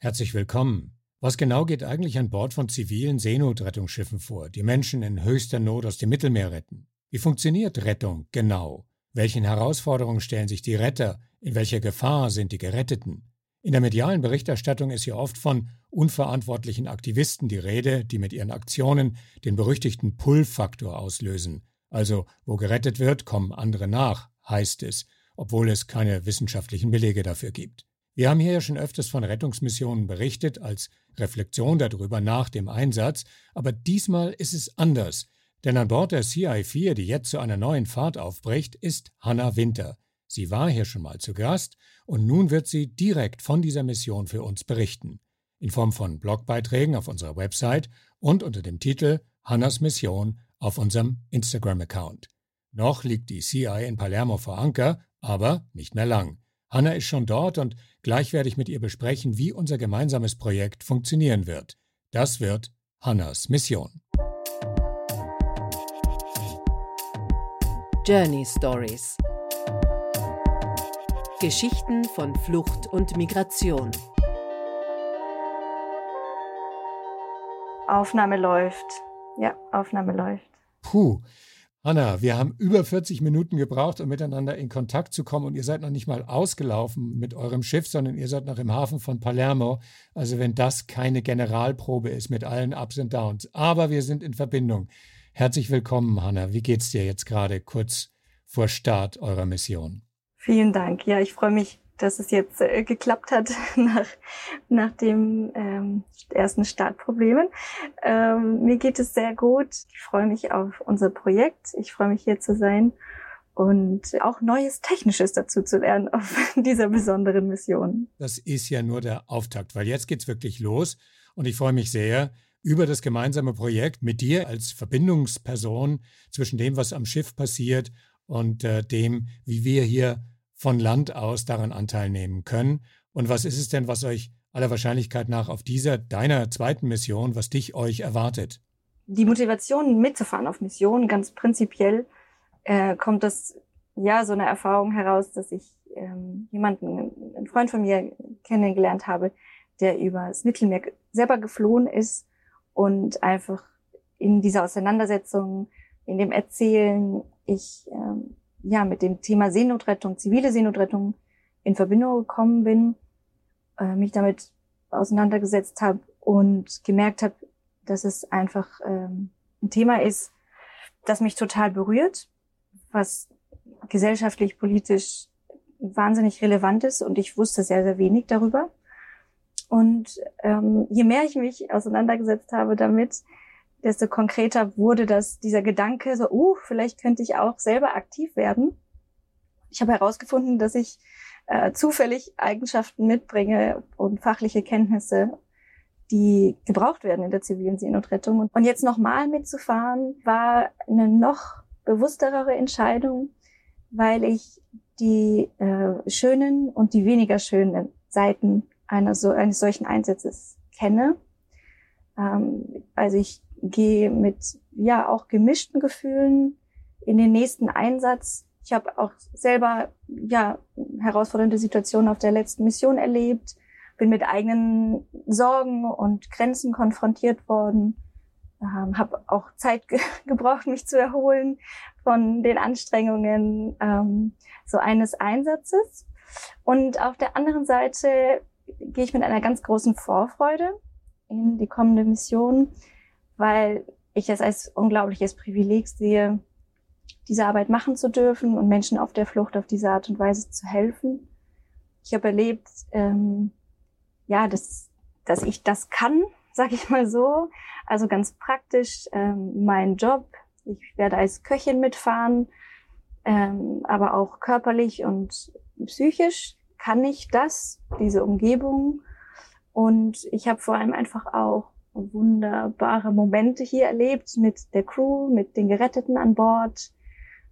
Herzlich willkommen. Was genau geht eigentlich an Bord von zivilen Seenotrettungsschiffen vor, die Menschen in höchster Not aus dem Mittelmeer retten? Wie funktioniert Rettung genau? Welchen Herausforderungen stellen sich die Retter? In welcher Gefahr sind die Geretteten? In der medialen Berichterstattung ist hier oft von unverantwortlichen Aktivisten die Rede, die mit ihren Aktionen den berüchtigten Pull-Faktor auslösen. Also, wo gerettet wird, kommen andere nach, heißt es, obwohl es keine wissenschaftlichen Belege dafür gibt. Wir haben hier ja schon öfters von Rettungsmissionen berichtet, als Reflexion darüber nach dem Einsatz, aber diesmal ist es anders. Denn an Bord der CI-4, die jetzt zu einer neuen Fahrt aufbricht, ist Hannah Winter. Sie war hier schon mal zu Gast und nun wird sie direkt von dieser Mission für uns berichten. In Form von Blogbeiträgen auf unserer Website und unter dem Titel Hannas Mission auf unserem Instagram-Account. Noch liegt die CI in Palermo vor Anker, aber nicht mehr lang. Hanna ist schon dort und gleich werde ich mit ihr besprechen, wie unser gemeinsames Projekt funktionieren wird. Das wird Hannas Mission. Journey Stories Geschichten von Flucht und Migration. Aufnahme läuft. Ja, Aufnahme läuft. Puh, Anna, wir haben über 40 Minuten gebraucht, um miteinander in Kontakt zu kommen und ihr seid noch nicht mal ausgelaufen mit eurem Schiff, sondern ihr seid noch im Hafen von Palermo. Also wenn das keine Generalprobe ist mit allen Ups und Downs. Aber wir sind in Verbindung. Herzlich willkommen, Hanna. Wie geht's dir jetzt gerade kurz vor Start eurer Mission? Vielen Dank. Ja, ich freue mich dass es jetzt äh, geklappt hat nach, nach dem ähm, ersten Startproblemen. Ähm, mir geht es sehr gut. Ich freue mich auf unser Projekt. Ich freue mich hier zu sein und auch Neues Technisches dazu zu lernen auf dieser besonderen Mission. Das ist ja nur der Auftakt, weil jetzt geht's wirklich los und ich freue mich sehr über das gemeinsame Projekt mit dir als Verbindungsperson zwischen dem, was am Schiff passiert und äh, dem, wie wir hier von Land aus daran Anteil nehmen können? Und was ist es denn, was euch aller Wahrscheinlichkeit nach auf dieser deiner zweiten Mission, was dich euch erwartet? Die Motivation mitzufahren auf Missionen, ganz prinzipiell, äh, kommt das ja so eine Erfahrung heraus, dass ich ähm, jemanden, einen Freund von mir kennengelernt habe, der über das Mittelmeer selber geflohen ist und einfach in dieser Auseinandersetzung, in dem Erzählen, ich ähm, ja, mit dem Thema Seenotrettung, zivile Seenotrettung in Verbindung gekommen bin, äh, mich damit auseinandergesetzt habe und gemerkt habe, dass es einfach ähm, ein Thema ist, das mich total berührt, was gesellschaftlich, politisch wahnsinnig relevant ist und ich wusste sehr, sehr wenig darüber. Und ähm, je mehr ich mich auseinandergesetzt habe damit, desto konkreter wurde das, dieser Gedanke, so, uh, vielleicht könnte ich auch selber aktiv werden. Ich habe herausgefunden, dass ich äh, zufällig Eigenschaften mitbringe und fachliche Kenntnisse, die gebraucht werden in der zivilen Seenotrettung. Und jetzt nochmal mitzufahren, war eine noch bewussterere Entscheidung, weil ich die äh, schönen und die weniger schönen Seiten einer so, eines solchen Einsatzes kenne. Ähm, also ich gehe mit ja auch gemischten Gefühlen in den nächsten Einsatz. Ich habe auch selber ja herausfordernde Situationen auf der letzten Mission erlebt, bin mit eigenen Sorgen und Grenzen konfrontiert worden, ähm, habe auch Zeit ge gebraucht, mich zu erholen von den Anstrengungen ähm, so eines Einsatzes. Und auf der anderen Seite gehe ich mit einer ganz großen Vorfreude in die kommende Mission, weil ich es als unglaubliches Privileg sehe, diese Arbeit machen zu dürfen und Menschen auf der Flucht auf diese Art und Weise zu helfen. Ich habe erlebt, ähm, ja, dass, dass ich das kann, sag ich mal so. Also ganz praktisch ähm, mein Job. Ich werde als Köchin mitfahren, ähm, aber auch körperlich und psychisch kann ich das, diese Umgebung. Und ich habe vor allem einfach auch wunderbare Momente hier erlebt mit der Crew, mit den Geretteten an Bord.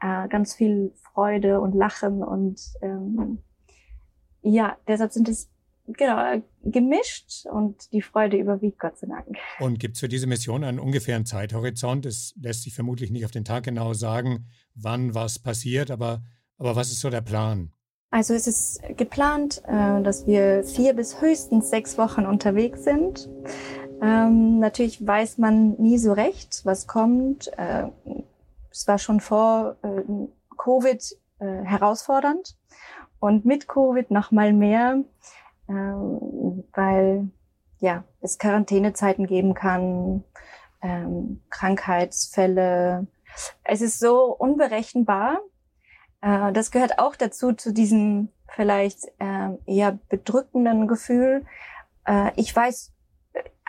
Äh, ganz viel Freude und Lachen und ähm, ja, deshalb sind es genau gemischt und die Freude überwiegt, Gott sei Dank. Und gibt es für diese Mission einen ungefähren Zeithorizont? Es lässt sich vermutlich nicht auf den Tag genau sagen, wann was passiert, aber, aber was ist so der Plan? Also es ist geplant, äh, dass wir vier bis höchstens sechs Wochen unterwegs sind. Ähm, natürlich weiß man nie so recht, was kommt. Äh, es war schon vor äh, Covid äh, herausfordernd und mit Covid noch mal mehr, äh, weil ja es Quarantänezeiten geben kann, ähm, Krankheitsfälle. Es ist so unberechenbar. Äh, das gehört auch dazu zu diesem vielleicht äh, eher bedrückenden Gefühl. Äh, ich weiß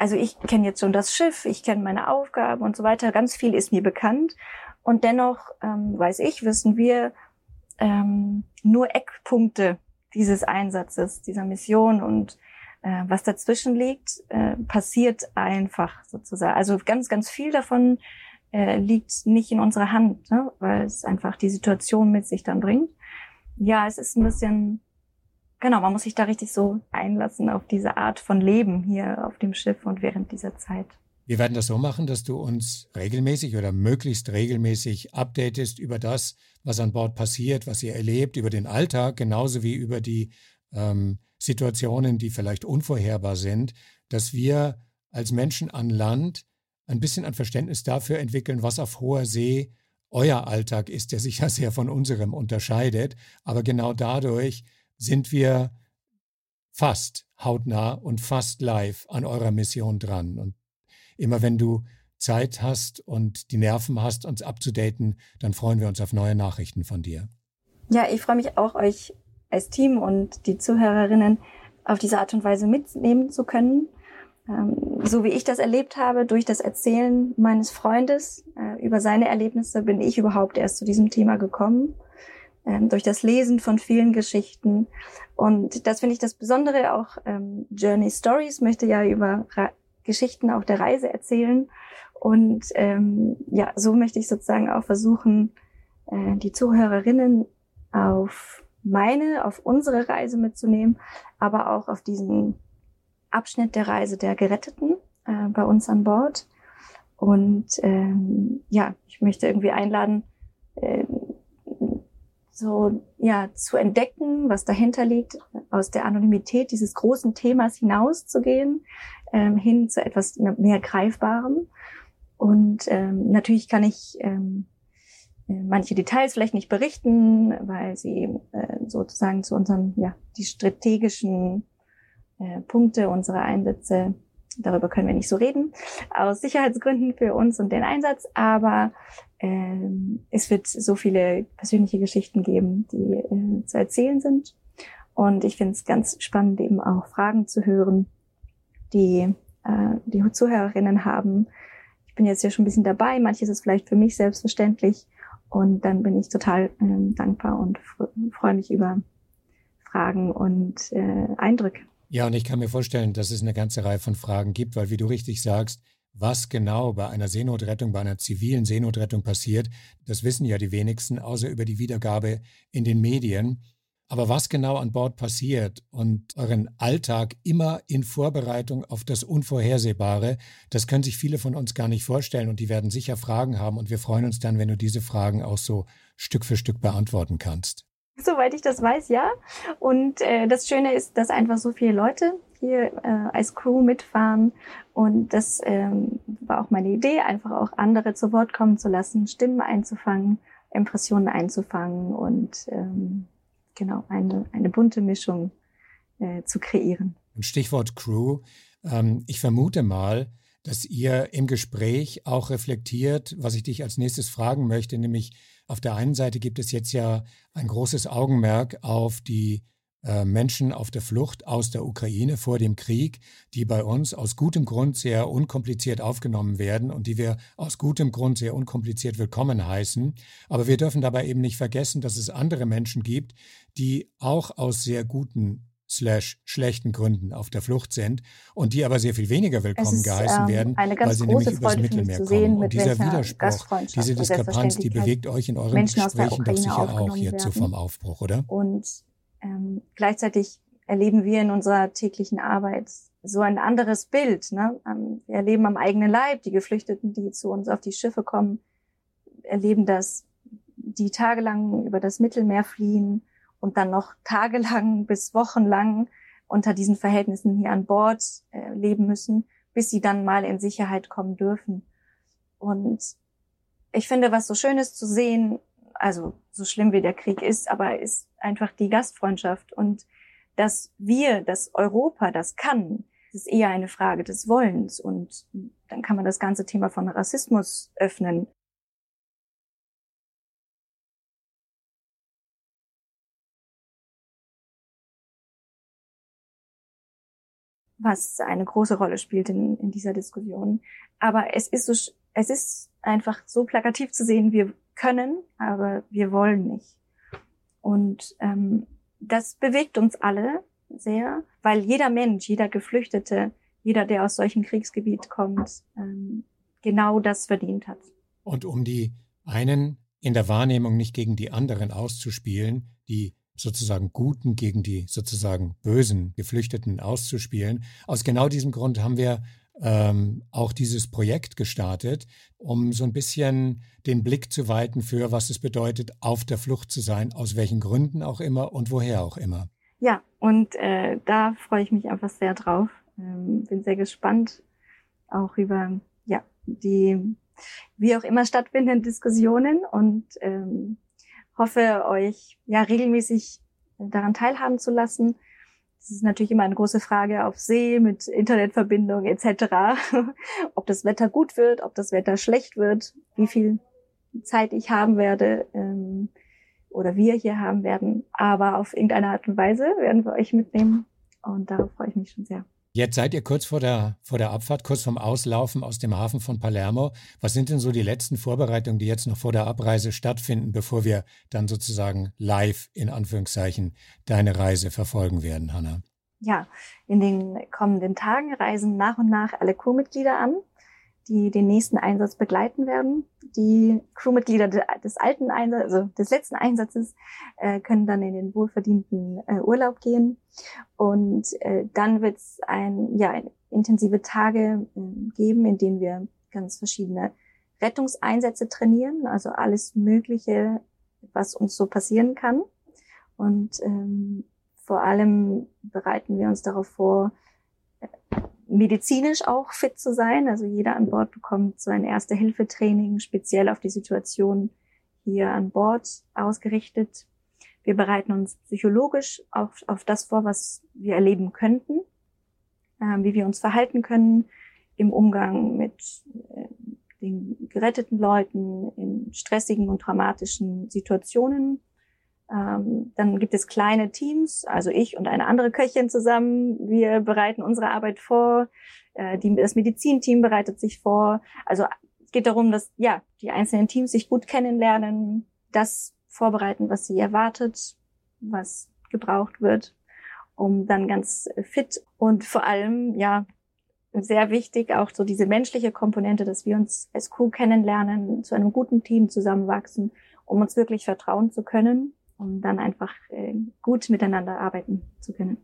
also ich kenne jetzt schon das Schiff, ich kenne meine Aufgaben und so weiter. Ganz viel ist mir bekannt. Und dennoch ähm, weiß ich, wissen wir ähm, nur Eckpunkte dieses Einsatzes, dieser Mission und äh, was dazwischen liegt, äh, passiert einfach sozusagen. Also ganz, ganz viel davon äh, liegt nicht in unserer Hand, ne? weil es einfach die Situation mit sich dann bringt. Ja, es ist ein bisschen genau, man muss sich da richtig so einlassen auf diese Art von Leben hier auf dem Schiff und während dieser Zeit. Wir werden das so machen, dass du uns regelmäßig oder möglichst regelmäßig updatest über das, was an Bord passiert, was ihr erlebt, über den Alltag, genauso wie über die ähm, Situationen, die vielleicht unvorherbar sind, dass wir als Menschen an Land ein bisschen ein Verständnis dafür entwickeln, was auf hoher See euer Alltag ist, der sich ja sehr von unserem unterscheidet. Aber genau dadurch sind wir fast hautnah und fast live an eurer Mission dran. Und immer wenn du Zeit hast und die Nerven hast, uns abzudaten, dann freuen wir uns auf neue Nachrichten von dir. Ja, ich freue mich auch, euch als Team und die Zuhörerinnen auf diese Art und Weise mitnehmen zu können. Ähm, so wie ich das erlebt habe, durch das Erzählen meines Freundes äh, über seine Erlebnisse, bin ich überhaupt erst zu diesem Thema gekommen durch das Lesen von vielen Geschichten. Und das finde ich das Besondere. Auch ähm, Journey Stories möchte ja über Ra Geschichten auf der Reise erzählen. Und ähm, ja, so möchte ich sozusagen auch versuchen, äh, die Zuhörerinnen auf meine, auf unsere Reise mitzunehmen, aber auch auf diesen Abschnitt der Reise der Geretteten äh, bei uns an Bord. Und ähm, ja, ich möchte irgendwie einladen, äh, so ja zu entdecken, was dahinter liegt, aus der Anonymität dieses großen Themas hinauszugehen, ähm, hin zu etwas mehr Greifbarem. Und ähm, natürlich kann ich ähm, äh, manche Details vielleicht nicht berichten, weil sie äh, sozusagen zu unseren, ja, die strategischen äh, Punkte unserer Einsätze darüber können wir nicht so reden, aus Sicherheitsgründen für uns und den Einsatz, aber ähm, es wird so viele persönliche Geschichten geben, die äh, zu erzählen sind. Und ich finde es ganz spannend, eben auch Fragen zu hören, die äh, die Zuhörerinnen haben. Ich bin jetzt ja schon ein bisschen dabei, manches ist vielleicht für mich selbstverständlich. Und dann bin ich total ähm, dankbar und freue mich über Fragen und äh, Eindrücke. Ja, und ich kann mir vorstellen, dass es eine ganze Reihe von Fragen gibt, weil wie du richtig sagst, was genau bei einer Seenotrettung, bei einer zivilen Seenotrettung passiert, das wissen ja die wenigsten, außer über die Wiedergabe in den Medien. Aber was genau an Bord passiert und euren Alltag immer in Vorbereitung auf das Unvorhersehbare, das können sich viele von uns gar nicht vorstellen und die werden sicher Fragen haben und wir freuen uns dann, wenn du diese Fragen auch so Stück für Stück beantworten kannst. Soweit ich das weiß, ja. Und äh, das Schöne ist, dass einfach so viele Leute hier äh, als Crew mitfahren. Und das ähm, war auch meine Idee, einfach auch andere zu Wort kommen zu lassen, Stimmen einzufangen, Impressionen einzufangen und ähm, genau eine, eine bunte Mischung äh, zu kreieren. Stichwort Crew. Ähm, ich vermute mal, dass ihr im Gespräch auch reflektiert, was ich dich als nächstes fragen möchte, nämlich auf der einen Seite gibt es jetzt ja ein großes Augenmerk auf die äh, Menschen auf der Flucht aus der Ukraine vor dem Krieg, die bei uns aus gutem Grund sehr unkompliziert aufgenommen werden und die wir aus gutem Grund sehr unkompliziert willkommen heißen. Aber wir dürfen dabei eben nicht vergessen, dass es andere Menschen gibt, die auch aus sehr guten slash schlechten Gründen auf der Flucht sind und die aber sehr viel weniger willkommen ist, geheißen ähm, werden, weil sie nämlich übers Mittelmeer kommen. Sehen, und dieser Widerspruch, diese Diskrepanz, die bewegt euch in euren Menschen Gesprächen doch sicher auch hierzu werden. vom Aufbruch, oder? Und ähm, gleichzeitig erleben wir in unserer täglichen Arbeit so ein anderes Bild. Ne? Ähm, wir erleben am eigenen Leib die Geflüchteten, die zu uns auf die Schiffe kommen, erleben das, die tagelang über das Mittelmeer fliehen und dann noch tagelang bis wochenlang unter diesen Verhältnissen hier an Bord äh, leben müssen, bis sie dann mal in Sicherheit kommen dürfen. Und ich finde, was so schön ist zu sehen, also so schlimm wie der Krieg ist, aber ist einfach die Gastfreundschaft und dass wir, dass Europa das kann, ist eher eine Frage des Wollens und dann kann man das ganze Thema von Rassismus öffnen. Was eine große Rolle spielt in, in dieser Diskussion. Aber es ist so, es ist einfach so plakativ zu sehen, wir können, aber wir wollen nicht. Und ähm, das bewegt uns alle sehr, weil jeder Mensch, jeder Geflüchtete, jeder, der aus solchem Kriegsgebiet kommt, ähm, genau das verdient hat. Und um die einen in der Wahrnehmung nicht gegen die anderen auszuspielen, die sozusagen Guten gegen die sozusagen bösen Geflüchteten auszuspielen. Aus genau diesem Grund haben wir ähm, auch dieses Projekt gestartet, um so ein bisschen den Blick zu weiten für, was es bedeutet, auf der Flucht zu sein, aus welchen Gründen auch immer und woher auch immer. Ja, und äh, da freue ich mich einfach sehr drauf. Ähm, bin sehr gespannt auch über ja die wie auch immer stattfindenden Diskussionen und ähm, hoffe, euch ja regelmäßig daran teilhaben zu lassen. Das ist natürlich immer eine große Frage auf See mit Internetverbindung etc. ob das Wetter gut wird, ob das Wetter schlecht wird, wie viel Zeit ich haben werde ähm, oder wir hier haben werden. Aber auf irgendeine Art und Weise werden wir euch mitnehmen und darauf freue ich mich schon sehr. Jetzt seid ihr kurz vor der, vor der Abfahrt, kurz vorm Auslaufen aus dem Hafen von Palermo. Was sind denn so die letzten Vorbereitungen, die jetzt noch vor der Abreise stattfinden, bevor wir dann sozusagen live in Anführungszeichen deine Reise verfolgen werden, Hanna? Ja, in den kommenden Tagen reisen nach und nach alle Crewmitglieder an die den nächsten Einsatz begleiten werden. Die Crewmitglieder des alten Einsatzes, also des letzten Einsatzes, äh, können dann in den wohlverdienten äh, Urlaub gehen. Und äh, dann wird es ein, ja, intensive Tage äh, geben, in denen wir ganz verschiedene Rettungseinsätze trainieren, also alles Mögliche, was uns so passieren kann. Und ähm, vor allem bereiten wir uns darauf vor, medizinisch auch fit zu sein. Also jeder an Bord bekommt so ein Erste-Hilfe-Training speziell auf die Situation hier an Bord ausgerichtet. Wir bereiten uns psychologisch auf, auf das vor, was wir erleben könnten, äh, wie wir uns verhalten können im Umgang mit äh, den geretteten Leuten in stressigen und dramatischen Situationen ähm, dann gibt es kleine Teams, also ich und eine andere Köchin zusammen. Wir bereiten unsere Arbeit vor. Äh, die, das Medizinteam bereitet sich vor. Also es geht darum, dass ja die einzelnen Teams sich gut kennenlernen, das vorbereiten, was sie erwartet, was gebraucht wird, um dann ganz fit und vor allem ja sehr wichtig auch so diese menschliche Komponente, dass wir uns als Crew kennenlernen, zu einem guten Team zusammenwachsen, um uns wirklich vertrauen zu können um dann einfach äh, gut miteinander arbeiten zu können.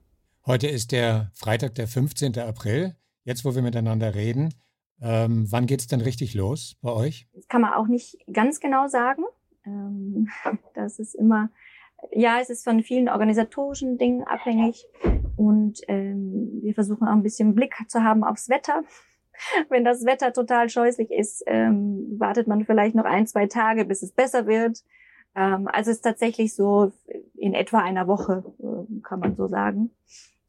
Heute ist der Freitag, der 15. April. Jetzt, wo wir miteinander reden, ähm, wann geht es denn richtig los bei euch? Das kann man auch nicht ganz genau sagen. Ähm, das ist immer, ja, es ist von vielen organisatorischen Dingen abhängig. Und ähm, wir versuchen auch ein bisschen Blick zu haben aufs Wetter. Wenn das Wetter total scheußlich ist, ähm, wartet man vielleicht noch ein, zwei Tage, bis es besser wird. Ähm, also es ist tatsächlich so in etwa einer Woche, äh, kann man so sagen.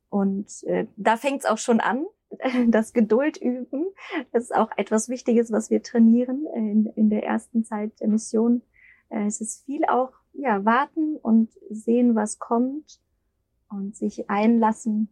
Und äh, da fängt es auch schon an, das Geduld üben. Das ist auch etwas Wichtiges, was wir trainieren in, in der ersten Zeit der Mission. Äh, es ist viel auch ja warten und sehen, was kommt und sich einlassen.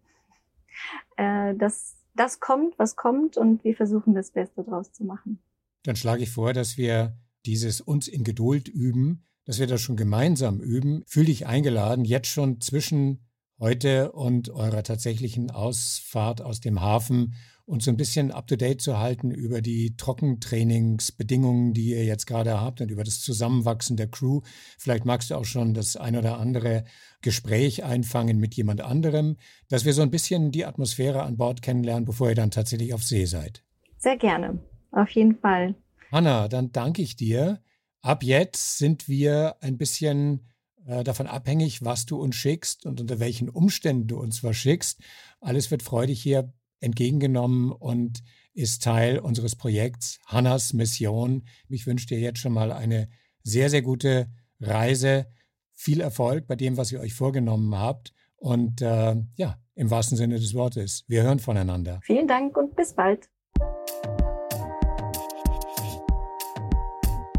Äh, dass das kommt, was kommt und wir versuchen das Beste draus zu machen. Dann schlage ich vor, dass wir dieses uns in Geduld üben dass wir das schon gemeinsam üben. Fühl dich eingeladen, jetzt schon zwischen heute und eurer tatsächlichen Ausfahrt aus dem Hafen und so ein bisschen up-to-date zu halten über die Trockentrainingsbedingungen, die ihr jetzt gerade habt und über das Zusammenwachsen der Crew. Vielleicht magst du auch schon das ein oder andere Gespräch einfangen mit jemand anderem, dass wir so ein bisschen die Atmosphäre an Bord kennenlernen, bevor ihr dann tatsächlich auf See seid. Sehr gerne, auf jeden Fall. Hanna, dann danke ich dir Ab jetzt sind wir ein bisschen äh, davon abhängig, was du uns schickst und unter welchen Umständen du uns was schickst. Alles wird freudig hier entgegengenommen und ist Teil unseres Projekts Hannas Mission. Ich wünsche dir jetzt schon mal eine sehr, sehr gute Reise. Viel Erfolg bei dem, was ihr euch vorgenommen habt. Und äh, ja, im wahrsten Sinne des Wortes, wir hören voneinander. Vielen Dank und bis bald.